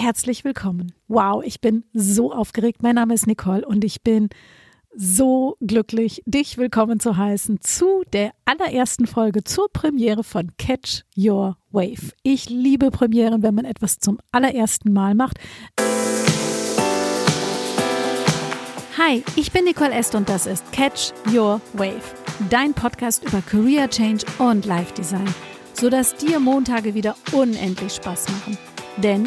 herzlich willkommen. Wow, ich bin so aufgeregt. Mein Name ist Nicole und ich bin so glücklich, dich willkommen zu heißen zu der allerersten Folge zur Premiere von Catch Your Wave. Ich liebe Premieren, wenn man etwas zum allerersten Mal macht. Hi, ich bin Nicole Est und das ist Catch Your Wave, dein Podcast über Career Change und Life Design, sodass dir Montage wieder unendlich Spaß machen. Denn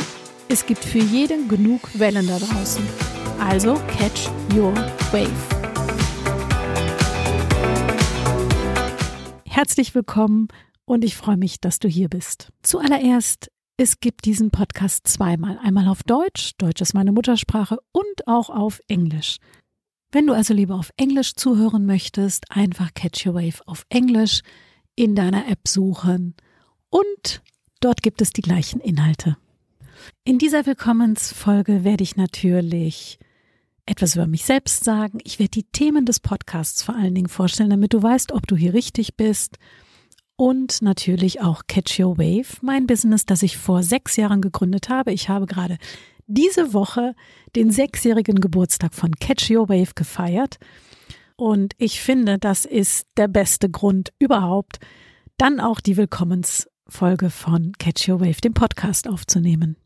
es gibt für jeden genug Wellen da draußen. Also catch your wave. Herzlich willkommen und ich freue mich, dass du hier bist. Zuallererst, es gibt diesen Podcast zweimal. Einmal auf Deutsch, Deutsch ist meine Muttersprache, und auch auf Englisch. Wenn du also lieber auf Englisch zuhören möchtest, einfach Catch Your Wave auf Englisch in deiner App suchen und dort gibt es die gleichen Inhalte. In dieser Willkommensfolge werde ich natürlich etwas über mich selbst sagen. Ich werde die Themen des Podcasts vor allen Dingen vorstellen, damit du weißt, ob du hier richtig bist. Und natürlich auch Catch Your Wave, mein Business, das ich vor sechs Jahren gegründet habe. Ich habe gerade diese Woche den sechsjährigen Geburtstag von Catch Your Wave gefeiert. Und ich finde, das ist der beste Grund überhaupt, dann auch die Willkommensfolge von Catch Your Wave, dem Podcast aufzunehmen.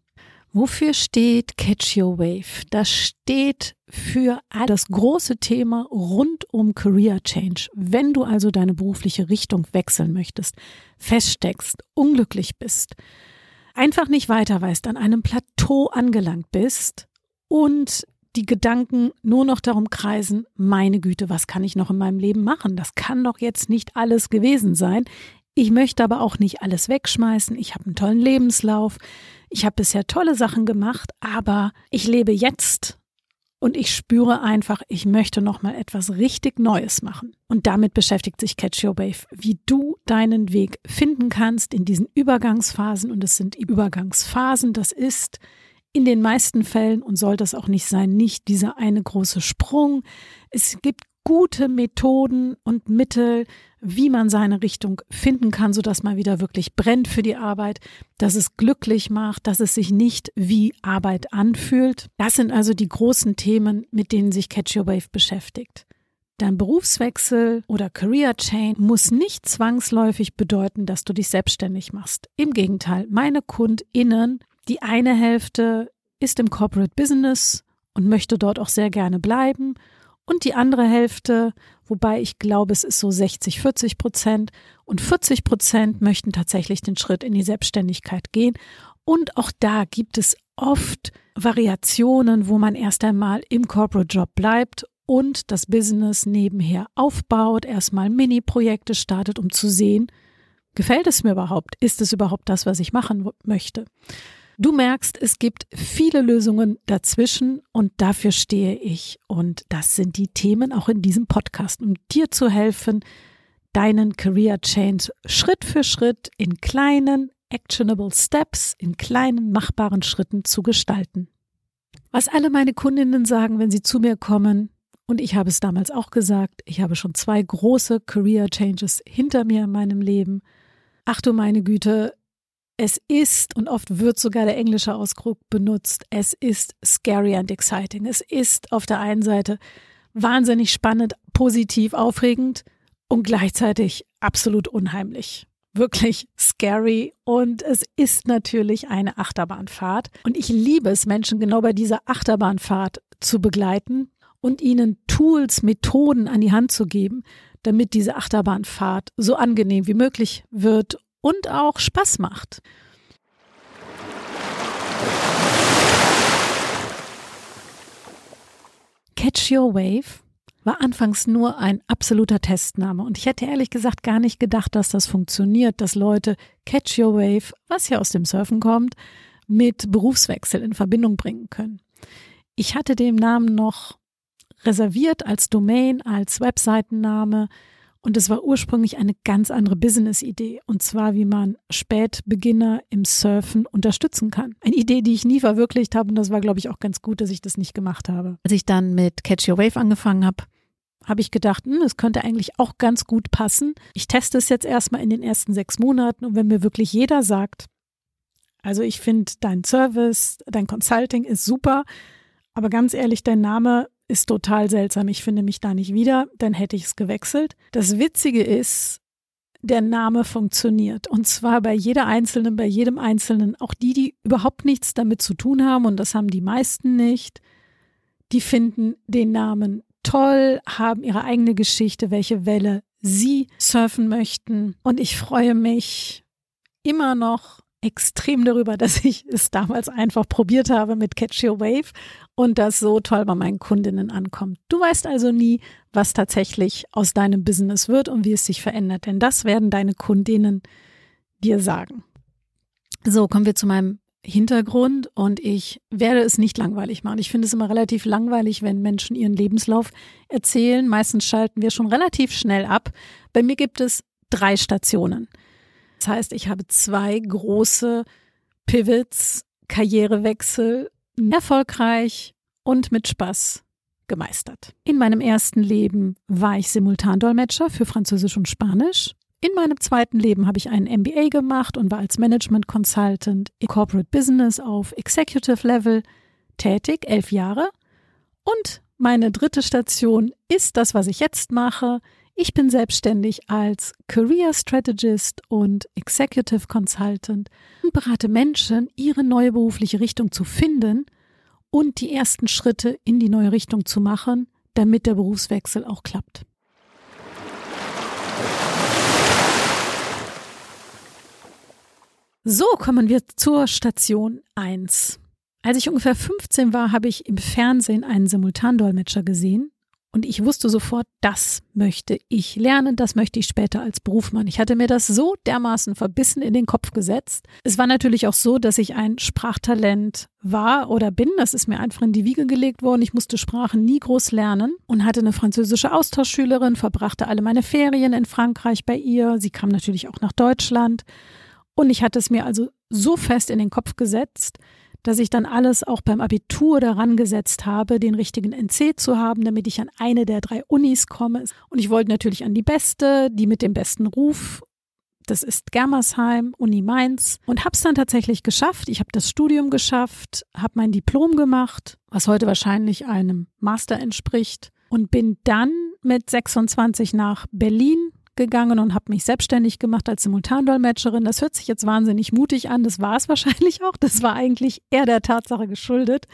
Wofür steht Catch Your Wave? Das steht für das große Thema rund um Career Change. Wenn du also deine berufliche Richtung wechseln möchtest, feststeckst, unglücklich bist, einfach nicht weiter weißt, an einem Plateau angelangt bist und die Gedanken nur noch darum kreisen, meine Güte, was kann ich noch in meinem Leben machen? Das kann doch jetzt nicht alles gewesen sein. Ich möchte aber auch nicht alles wegschmeißen. Ich habe einen tollen Lebenslauf. Ich habe bisher tolle Sachen gemacht, aber ich lebe jetzt und ich spüre einfach, ich möchte noch mal etwas richtig Neues machen. Und damit beschäftigt sich Catch Your Wave, wie du deinen Weg finden kannst in diesen Übergangsphasen. Und es sind Übergangsphasen. Das ist in den meisten Fällen und soll das auch nicht sein, nicht dieser eine große Sprung. Es gibt gute Methoden und Mittel, wie man seine Richtung finden kann, so dass man wieder wirklich brennt für die Arbeit, dass es glücklich macht, dass es sich nicht wie Arbeit anfühlt. Das sind also die großen Themen, mit denen sich Catch Your Wave beschäftigt. Dein Berufswechsel oder Career Change muss nicht zwangsläufig bedeuten, dass du dich selbstständig machst. Im Gegenteil, meine KundInnen, die eine Hälfte ist im Corporate Business und möchte dort auch sehr gerne bleiben und die andere Hälfte, wobei ich glaube, es ist so 60, 40 Prozent und 40 Prozent möchten tatsächlich den Schritt in die Selbstständigkeit gehen. Und auch da gibt es oft Variationen, wo man erst einmal im Corporate Job bleibt und das Business nebenher aufbaut, erstmal Mini-Projekte startet, um zu sehen, gefällt es mir überhaupt? Ist es überhaupt das, was ich machen möchte? Du merkst, es gibt viele Lösungen dazwischen und dafür stehe ich. Und das sind die Themen auch in diesem Podcast, um dir zu helfen, deinen Career Change Schritt für Schritt in kleinen, actionable Steps, in kleinen, machbaren Schritten zu gestalten. Was alle meine Kundinnen sagen, wenn sie zu mir kommen, und ich habe es damals auch gesagt, ich habe schon zwei große Career Changes hinter mir in meinem Leben. Ach du meine Güte, es ist, und oft wird sogar der englische Ausdruck benutzt, es ist scary and exciting. Es ist auf der einen Seite wahnsinnig spannend, positiv, aufregend und gleichzeitig absolut unheimlich. Wirklich scary und es ist natürlich eine Achterbahnfahrt. Und ich liebe es, Menschen genau bei dieser Achterbahnfahrt zu begleiten und ihnen Tools, Methoden an die Hand zu geben, damit diese Achterbahnfahrt so angenehm wie möglich wird und auch Spaß macht. Catch Your Wave war anfangs nur ein absoluter Testname und ich hätte ehrlich gesagt gar nicht gedacht, dass das funktioniert, dass Leute Catch Your Wave, was ja aus dem Surfen kommt, mit Berufswechsel in Verbindung bringen können. Ich hatte dem Namen noch reserviert als Domain, als Webseitenname und es war ursprünglich eine ganz andere Business-Idee. Und zwar, wie man Spätbeginner im Surfen unterstützen kann. Eine Idee, die ich nie verwirklicht habe. Und das war, glaube ich, auch ganz gut, dass ich das nicht gemacht habe. Als ich dann mit Catch Your Wave angefangen habe, habe ich gedacht, hm, es könnte eigentlich auch ganz gut passen. Ich teste es jetzt erstmal in den ersten sechs Monaten. Und wenn mir wirklich jeder sagt, Also ich finde dein Service, dein Consulting ist super, aber ganz ehrlich, dein Name ist total seltsam. Ich finde mich da nicht wieder, dann hätte ich es gewechselt. Das Witzige ist, der Name funktioniert. Und zwar bei jeder Einzelnen, bei jedem Einzelnen, auch die, die überhaupt nichts damit zu tun haben, und das haben die meisten nicht, die finden den Namen toll, haben ihre eigene Geschichte, welche Welle sie surfen möchten. Und ich freue mich immer noch extrem darüber, dass ich es damals einfach probiert habe mit Catch Your Wave und das so toll bei meinen Kundinnen ankommt. Du weißt also nie, was tatsächlich aus deinem Business wird und wie es sich verändert, denn das werden deine Kundinnen dir sagen. So, kommen wir zu meinem Hintergrund und ich werde es nicht langweilig machen. Ich finde es immer relativ langweilig, wenn Menschen ihren Lebenslauf erzählen. Meistens schalten wir schon relativ schnell ab. Bei mir gibt es drei Stationen. Das heißt, ich habe zwei große Pivots, Karrierewechsel, erfolgreich und mit Spaß gemeistert. In meinem ersten Leben war ich Simultandolmetscher für Französisch und Spanisch. In meinem zweiten Leben habe ich einen MBA gemacht und war als Management Consultant in Corporate Business auf Executive Level tätig, elf Jahre. Und meine dritte Station ist das, was ich jetzt mache. Ich bin selbstständig als Career Strategist und Executive Consultant und berate Menschen, ihre neue berufliche Richtung zu finden und die ersten Schritte in die neue Richtung zu machen, damit der Berufswechsel auch klappt. So kommen wir zur Station 1. Als ich ungefähr 15 war, habe ich im Fernsehen einen Simultandolmetscher gesehen und ich wusste sofort, das möchte ich lernen, das möchte ich später als Beruf machen. Ich hatte mir das so dermaßen verbissen in den Kopf gesetzt. Es war natürlich auch so, dass ich ein Sprachtalent war oder bin. Das ist mir einfach in die Wiege gelegt worden. Ich musste Sprachen nie groß lernen und hatte eine französische Austauschschülerin, verbrachte alle meine Ferien in Frankreich bei ihr. Sie kam natürlich auch nach Deutschland. Und ich hatte es mir also so fest in den Kopf gesetzt, dass ich dann alles auch beim Abitur daran gesetzt habe, den richtigen NC zu haben, damit ich an eine der drei Unis komme. Und ich wollte natürlich an die beste, die mit dem besten Ruf. Das ist Germersheim, Uni Mainz und habe es dann tatsächlich geschafft. Ich habe das Studium geschafft, habe mein Diplom gemacht, was heute wahrscheinlich einem Master entspricht und bin dann mit 26 nach Berlin gegangen und habe mich selbstständig gemacht als Simultandolmetscherin. Das hört sich jetzt wahnsinnig mutig an. Das war es wahrscheinlich auch. Das war eigentlich eher der Tatsache geschuldet,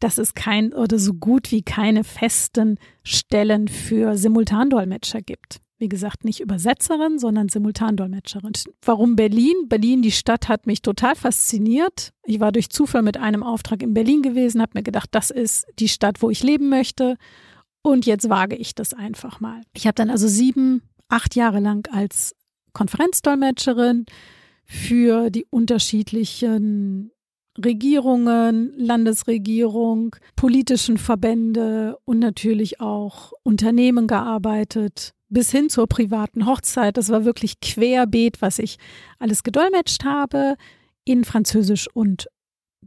dass es kein oder so gut wie keine festen Stellen für Simultandolmetscher gibt. Wie gesagt, nicht Übersetzerin, sondern Simultandolmetscherin. Warum Berlin? Berlin, die Stadt hat mich total fasziniert. Ich war durch Zufall mit einem Auftrag in Berlin gewesen, habe mir gedacht, das ist die Stadt, wo ich leben möchte. Und jetzt wage ich das einfach mal. Ich habe dann also sieben acht Jahre lang als Konferenzdolmetscherin für die unterschiedlichen Regierungen, Landesregierung, politischen Verbände und natürlich auch Unternehmen gearbeitet, bis hin zur privaten Hochzeit. Das war wirklich querbeet, was ich alles gedolmetscht habe in Französisch und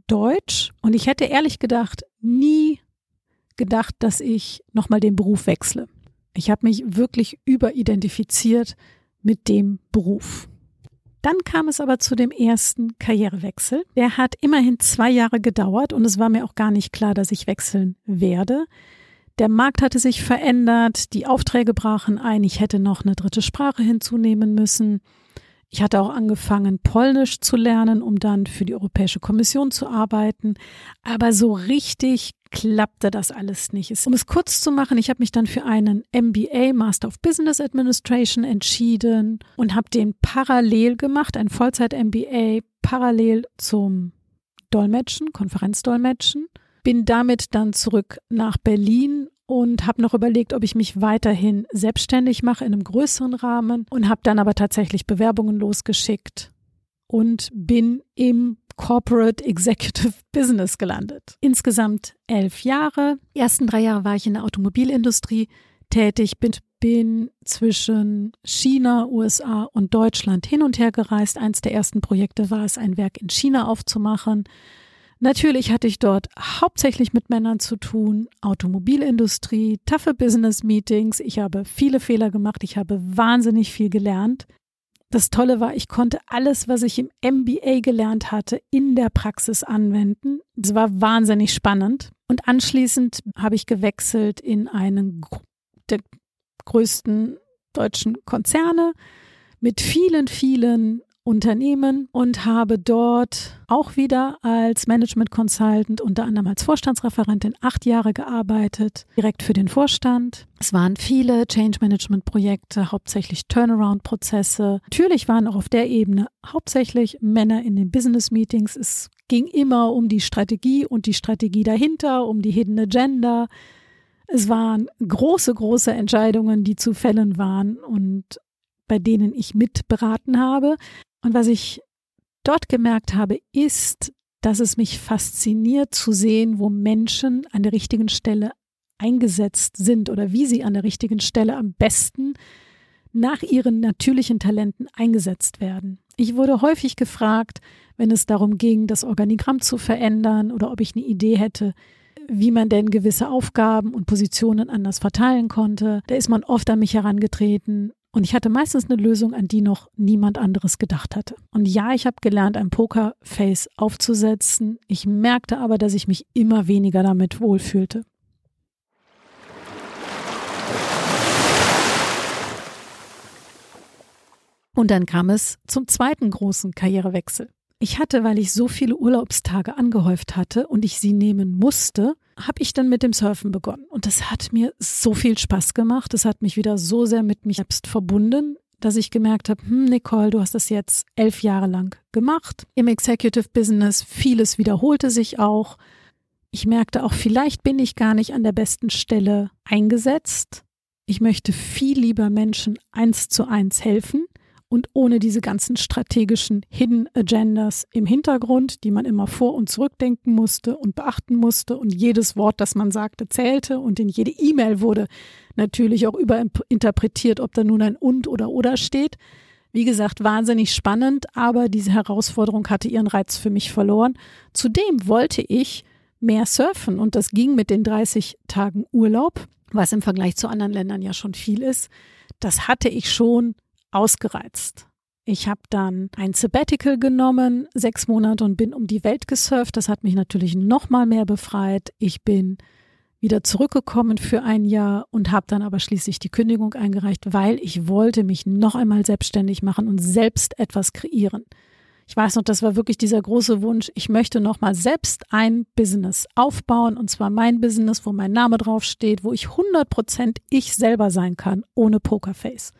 Deutsch. Und ich hätte ehrlich gedacht, nie gedacht, dass ich nochmal den Beruf wechsle. Ich habe mich wirklich überidentifiziert mit dem Beruf. Dann kam es aber zu dem ersten Karrierewechsel. Der hat immerhin zwei Jahre gedauert und es war mir auch gar nicht klar, dass ich wechseln werde. Der Markt hatte sich verändert, die Aufträge brachen ein, ich hätte noch eine dritte Sprache hinzunehmen müssen. Ich hatte auch angefangen, Polnisch zu lernen, um dann für die Europäische Kommission zu arbeiten. Aber so richtig klappte das alles nicht. Um es kurz zu machen, ich habe mich dann für einen MBA, Master of Business Administration, entschieden und habe den parallel gemacht, ein Vollzeit-MBA parallel zum Dolmetschen, Konferenzdolmetschen. Bin damit dann zurück nach Berlin und habe noch überlegt, ob ich mich weiterhin selbstständig mache in einem größeren Rahmen und habe dann aber tatsächlich Bewerbungen losgeschickt und bin im Corporate Executive Business gelandet. Insgesamt elf Jahre. Die ersten drei Jahre war ich in der Automobilindustrie tätig, bin, bin zwischen China, USA und Deutschland hin und her gereist. Eins der ersten Projekte war es, ein Werk in China aufzumachen. Natürlich hatte ich dort hauptsächlich mit Männern zu tun, Automobilindustrie, taffe Business Meetings. Ich habe viele Fehler gemacht, ich habe wahnsinnig viel gelernt. Das Tolle war, ich konnte alles, was ich im MBA gelernt hatte, in der Praxis anwenden. Es war wahnsinnig spannend. Und anschließend habe ich gewechselt in einen der größten deutschen Konzerne mit vielen, vielen Unternehmen und habe dort auch wieder als Management Consultant, unter anderem als Vorstandsreferentin, acht Jahre gearbeitet, direkt für den Vorstand. Es waren viele Change Management Projekte, hauptsächlich Turnaround Prozesse. Natürlich waren auch auf der Ebene hauptsächlich Männer in den Business Meetings. Es ging immer um die Strategie und die Strategie dahinter, um die Hidden Agenda. Es waren große, große Entscheidungen, die zu fällen waren und bei denen ich mitberaten habe. Und was ich dort gemerkt habe, ist, dass es mich fasziniert zu sehen, wo Menschen an der richtigen Stelle eingesetzt sind oder wie sie an der richtigen Stelle am besten nach ihren natürlichen Talenten eingesetzt werden. Ich wurde häufig gefragt, wenn es darum ging, das Organigramm zu verändern oder ob ich eine Idee hätte, wie man denn gewisse Aufgaben und Positionen anders verteilen konnte. Da ist man oft an mich herangetreten und ich hatte meistens eine Lösung, an die noch niemand anderes gedacht hatte. Und ja, ich habe gelernt, ein Pokerface aufzusetzen. Ich merkte aber, dass ich mich immer weniger damit wohlfühlte. Und dann kam es zum zweiten großen Karrierewechsel. Ich hatte, weil ich so viele Urlaubstage angehäuft hatte und ich sie nehmen musste, habe ich dann mit dem Surfen begonnen. Und das hat mir so viel Spaß gemacht. Es hat mich wieder so sehr mit mich selbst verbunden, dass ich gemerkt habe, hm, Nicole, du hast das jetzt elf Jahre lang gemacht. Im Executive Business vieles wiederholte sich auch. Ich merkte auch, vielleicht bin ich gar nicht an der besten Stelle eingesetzt. Ich möchte viel lieber Menschen eins zu eins helfen und ohne diese ganzen strategischen Hidden Agendas im Hintergrund, die man immer vor und zurückdenken musste und beachten musste und jedes Wort, das man sagte, zählte und in jede E-Mail wurde natürlich auch überinterpretiert, ob da nun ein und oder oder steht. Wie gesagt, wahnsinnig spannend, aber diese Herausforderung hatte ihren Reiz für mich verloren. Zudem wollte ich mehr surfen und das ging mit den 30 Tagen Urlaub, was im Vergleich zu anderen Ländern ja schon viel ist. Das hatte ich schon ausgereizt. Ich habe dann ein Sabbatical genommen, sechs Monate und bin um die Welt gesurft. Das hat mich natürlich noch mal mehr befreit. Ich bin wieder zurückgekommen für ein Jahr und habe dann aber schließlich die Kündigung eingereicht, weil ich wollte mich noch einmal selbstständig machen und selbst etwas kreieren. Ich weiß noch, das war wirklich dieser große Wunsch. Ich möchte noch mal selbst ein Business aufbauen und zwar mein Business, wo mein Name draufsteht, wo ich 100 Prozent ich selber sein kann, ohne Pokerface.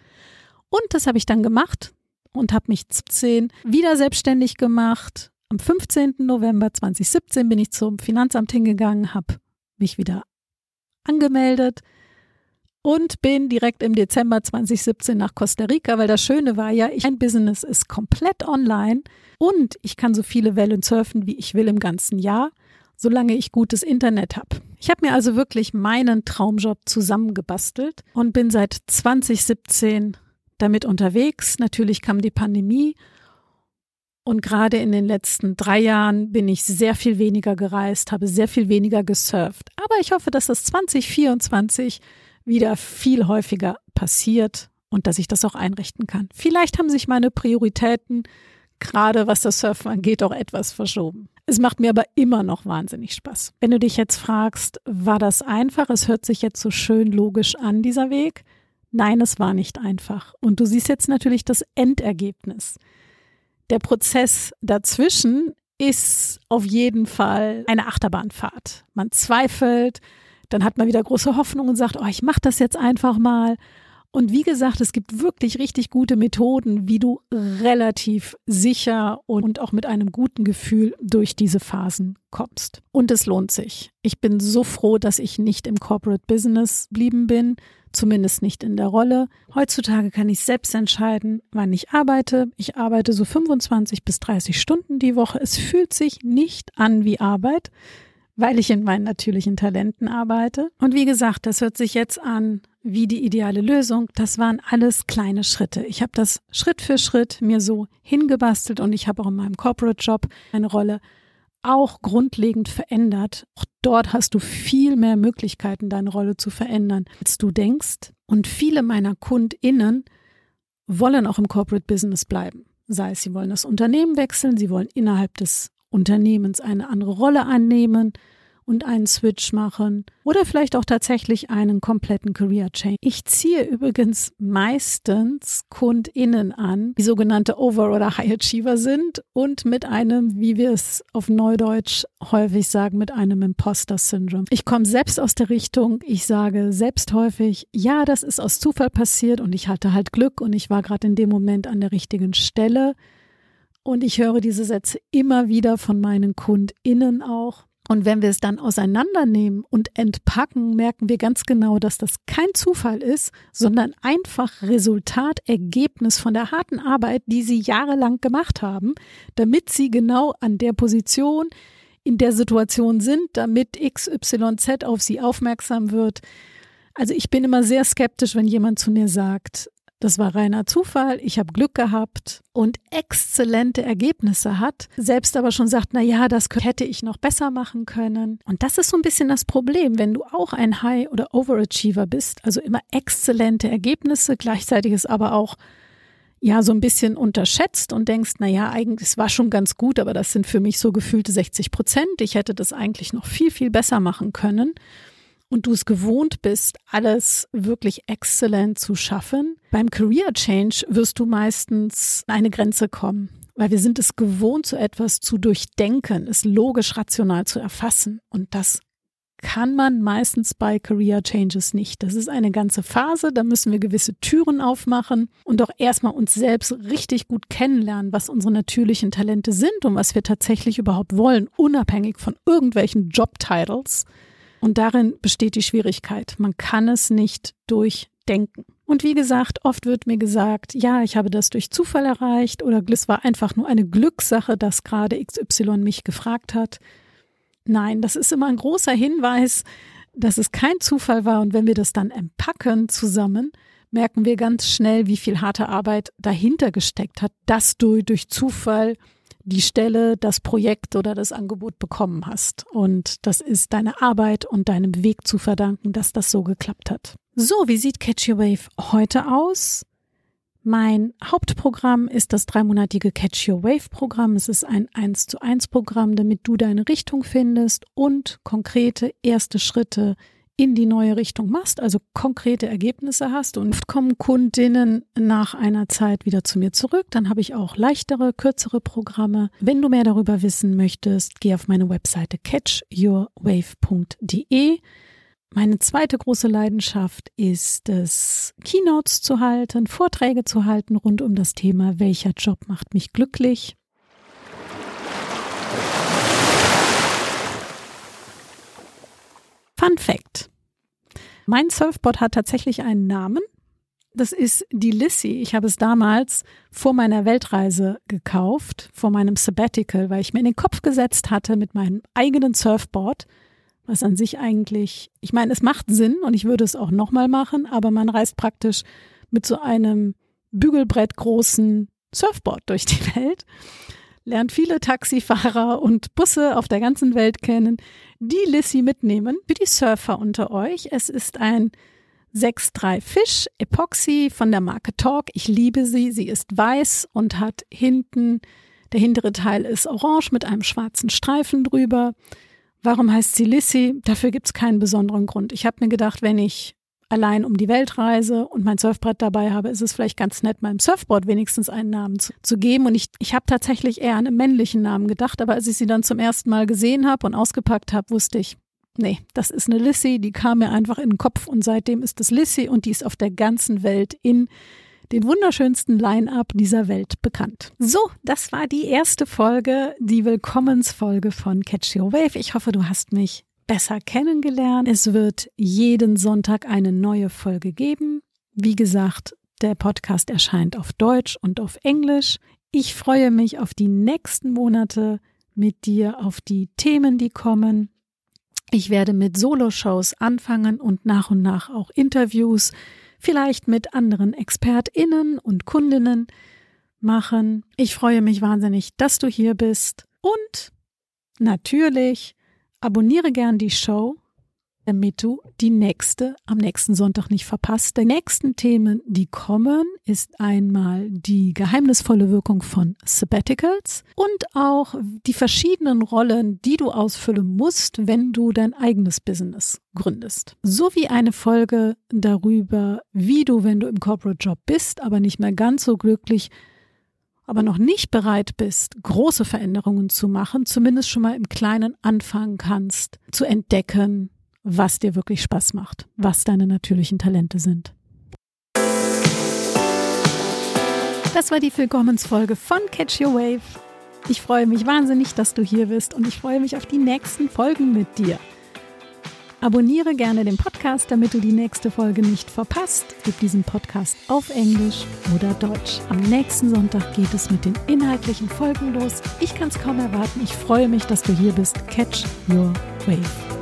Und das habe ich dann gemacht und habe mich 17 wieder selbstständig gemacht. Am 15. November 2017 bin ich zum Finanzamt hingegangen, habe mich wieder angemeldet und bin direkt im Dezember 2017 nach Costa Rica, weil das Schöne war ja, mein Business ist komplett online und ich kann so viele Wellen surfen, wie ich will im ganzen Jahr, solange ich gutes Internet habe. Ich habe mir also wirklich meinen Traumjob zusammengebastelt und bin seit 2017 damit unterwegs. Natürlich kam die Pandemie und gerade in den letzten drei Jahren bin ich sehr viel weniger gereist, habe sehr viel weniger gesurft. Aber ich hoffe, dass das 2024 wieder viel häufiger passiert und dass ich das auch einrichten kann. Vielleicht haben sich meine Prioritäten, gerade was das Surfen angeht, auch etwas verschoben. Es macht mir aber immer noch wahnsinnig Spaß. Wenn du dich jetzt fragst, war das einfach? Es hört sich jetzt so schön logisch an, dieser Weg. Nein, es war nicht einfach. Und du siehst jetzt natürlich das Endergebnis. Der Prozess dazwischen ist auf jeden Fall eine Achterbahnfahrt. Man zweifelt, dann hat man wieder große Hoffnung und sagt, oh, ich mache das jetzt einfach mal. Und wie gesagt, es gibt wirklich richtig gute Methoden, wie du relativ sicher und auch mit einem guten Gefühl durch diese Phasen kommst. Und es lohnt sich. Ich bin so froh, dass ich nicht im Corporate Business blieben bin, zumindest nicht in der Rolle. Heutzutage kann ich selbst entscheiden, wann ich arbeite. Ich arbeite so 25 bis 30 Stunden die Woche. Es fühlt sich nicht an wie Arbeit, weil ich in meinen natürlichen Talenten arbeite. Und wie gesagt, das hört sich jetzt an wie die ideale Lösung. Das waren alles kleine Schritte. Ich habe das Schritt für Schritt mir so hingebastelt und ich habe auch in meinem Corporate Job eine Rolle auch grundlegend verändert. Auch dort hast du viel mehr Möglichkeiten, deine Rolle zu verändern, als du denkst. Und viele meiner KundInnen wollen auch im Corporate Business bleiben. Sei es, sie wollen das Unternehmen wechseln, sie wollen innerhalb des Unternehmens eine andere Rolle annehmen und einen Switch machen oder vielleicht auch tatsächlich einen kompletten Career Change. Ich ziehe übrigens meistens KundInnen an, die sogenannte Over- oder High Achiever sind und mit einem, wie wir es auf Neudeutsch häufig sagen, mit einem Imposter-Syndrom. Ich komme selbst aus der Richtung, ich sage selbst häufig, ja, das ist aus Zufall passiert und ich hatte halt Glück und ich war gerade in dem Moment an der richtigen Stelle. Und ich höre diese Sätze immer wieder von meinen KundInnen auch. Und wenn wir es dann auseinandernehmen und entpacken, merken wir ganz genau, dass das kein Zufall ist, sondern einfach Resultat, Ergebnis von der harten Arbeit, die sie jahrelang gemacht haben, damit sie genau an der Position, in der Situation sind, damit XYZ auf sie aufmerksam wird. Also ich bin immer sehr skeptisch, wenn jemand zu mir sagt, das war reiner Zufall, ich habe Glück gehabt und exzellente Ergebnisse hat, selbst aber schon sagt, na ja, das hätte ich noch besser machen können. Und das ist so ein bisschen das Problem, wenn du auch ein High oder Overachiever bist, also immer exzellente Ergebnisse, gleichzeitig ist aber auch ja so ein bisschen unterschätzt und denkst, na ja, eigentlich es war schon ganz gut, aber das sind für mich so gefühlte 60 Prozent. Ich hätte das eigentlich noch viel viel besser machen können und du es gewohnt bist, alles wirklich exzellent zu schaffen, beim Career Change wirst du meistens eine Grenze kommen, weil wir sind es gewohnt, so etwas zu durchdenken, es logisch rational zu erfassen und das kann man meistens bei Career Changes nicht. Das ist eine ganze Phase, da müssen wir gewisse Türen aufmachen und auch erstmal uns selbst richtig gut kennenlernen, was unsere natürlichen Talente sind und was wir tatsächlich überhaupt wollen, unabhängig von irgendwelchen Jobtitles. Und darin besteht die Schwierigkeit. Man kann es nicht durchdenken. Und wie gesagt, oft wird mir gesagt, ja, ich habe das durch Zufall erreicht oder es war einfach nur eine Glückssache, dass gerade XY mich gefragt hat. Nein, das ist immer ein großer Hinweis, dass es kein Zufall war. Und wenn wir das dann empacken zusammen, merken wir ganz schnell, wie viel harte Arbeit dahinter gesteckt hat, dass du durch Zufall die Stelle, das Projekt oder das Angebot bekommen hast. Und das ist deine Arbeit und deinem Weg zu verdanken, dass das so geklappt hat. So, wie sieht Catch Your Wave heute aus? Mein Hauptprogramm ist das dreimonatige Catch Your Wave Programm. Es ist ein 1 zu 1 Programm, damit du deine Richtung findest und konkrete erste Schritte in die neue Richtung machst, also konkrete Ergebnisse hast und oft kommen Kundinnen nach einer Zeit wieder zu mir zurück. Dann habe ich auch leichtere, kürzere Programme. Wenn du mehr darüber wissen möchtest, geh auf meine Webseite catchyourwave.de. Meine zweite große Leidenschaft ist es, Keynotes zu halten, Vorträge zu halten rund um das Thema, welcher Job macht mich glücklich. Fun Fact. Mein Surfboard hat tatsächlich einen Namen. Das ist die Lissy. Ich habe es damals vor meiner Weltreise gekauft, vor meinem Sabbatical, weil ich mir in den Kopf gesetzt hatte mit meinem eigenen Surfboard, was an sich eigentlich, ich meine, es macht Sinn und ich würde es auch nochmal machen, aber man reist praktisch mit so einem Bügelbrett großen Surfboard durch die Welt lernt viele Taxifahrer und Busse auf der ganzen Welt kennen, die Lissy mitnehmen. Für die Surfer unter euch, es ist ein 6.3 Fisch Epoxy von der Marke Talk. Ich liebe sie. Sie ist weiß und hat hinten, der hintere Teil ist orange mit einem schwarzen Streifen drüber. Warum heißt sie Lissy? Dafür gibt es keinen besonderen Grund. Ich habe mir gedacht, wenn ich allein um die Welt reise und mein Surfbrett dabei habe, ist es vielleicht ganz nett, meinem Surfboard wenigstens einen Namen zu, zu geben. Und ich, ich habe tatsächlich eher an einen männlichen Namen gedacht, aber als ich sie dann zum ersten Mal gesehen habe und ausgepackt habe, wusste ich, nee, das ist eine Lissy, die kam mir einfach in den Kopf und seitdem ist es Lissy und die ist auf der ganzen Welt in den wunderschönsten Line-up dieser Welt bekannt. So, das war die erste Folge, die Willkommensfolge von Catch Your Wave. Ich hoffe, du hast mich besser kennengelernt. Es wird jeden Sonntag eine neue Folge geben. Wie gesagt, der Podcast erscheint auf Deutsch und auf Englisch. Ich freue mich auf die nächsten Monate mit dir, auf die Themen, die kommen. Ich werde mit Solo-Shows anfangen und nach und nach auch Interviews, vielleicht mit anderen ExpertInnen und Kundinnen machen. Ich freue mich wahnsinnig, dass du hier bist und natürlich Abonniere gern die Show, damit du die nächste am nächsten Sonntag nicht verpasst. Die nächsten Themen, die kommen, ist einmal die geheimnisvolle Wirkung von Sabbaticals und auch die verschiedenen Rollen, die du ausfüllen musst, wenn du dein eigenes Business gründest. Sowie eine Folge darüber, wie du, wenn du im Corporate Job bist, aber nicht mehr ganz so glücklich, aber noch nicht bereit bist, große Veränderungen zu machen, zumindest schon mal im Kleinen anfangen kannst, zu entdecken, was dir wirklich Spaß macht, was deine natürlichen Talente sind. Das war die Willkommensfolge von Catch Your Wave. Ich freue mich wahnsinnig, dass du hier bist und ich freue mich auf die nächsten Folgen mit dir. Abonniere gerne den Podcast, damit du die nächste Folge nicht verpasst. Gib diesen Podcast auf Englisch oder Deutsch. Am nächsten Sonntag geht es mit den inhaltlichen Folgen los. Ich kann es kaum erwarten. Ich freue mich, dass du hier bist. Catch Your Wave.